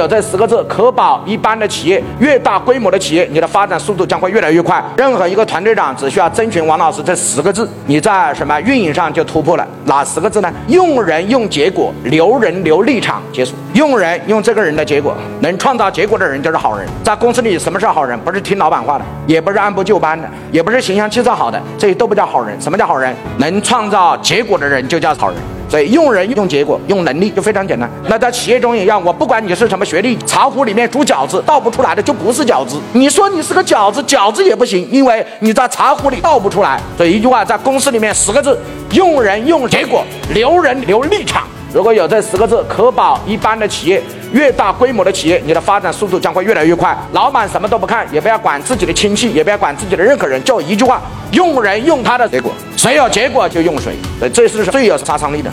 有这十个字，可保一般的企业越大规模的企业，你的发展速度将会越来越快。任何一个团队长只需要遵循王老师这十个字，你在什么运营上就突破了。哪十个字呢？用人用结果，留人留立场，结束。用人用这个人的结果，能创造结果的人就是好人。在公司里，什么是好人？不是听老板话的，也不是按部就班的，也不是形象气质好的，这些都不叫好人。什么叫好人？能创造结果的人就叫好人。所以用人用结果用能力就非常简单。那在企业中也一样，我不管你是什么学历，茶壶里面煮饺子倒不出来的就不是饺子。你说你是个饺子，饺子也不行，因为你在茶壶里倒不出来。所以一句话，在公司里面十个字：用人用结果，留人留立场。如果有这十个字，可保一般的企业越大规模的企业，你的发展速度将会越来越快。老板什么都不看，也不要管自己的亲戚，也不要管自己的任何人，就一句话：用人用他的结果，谁有结果就用谁。这是最有杀伤力的。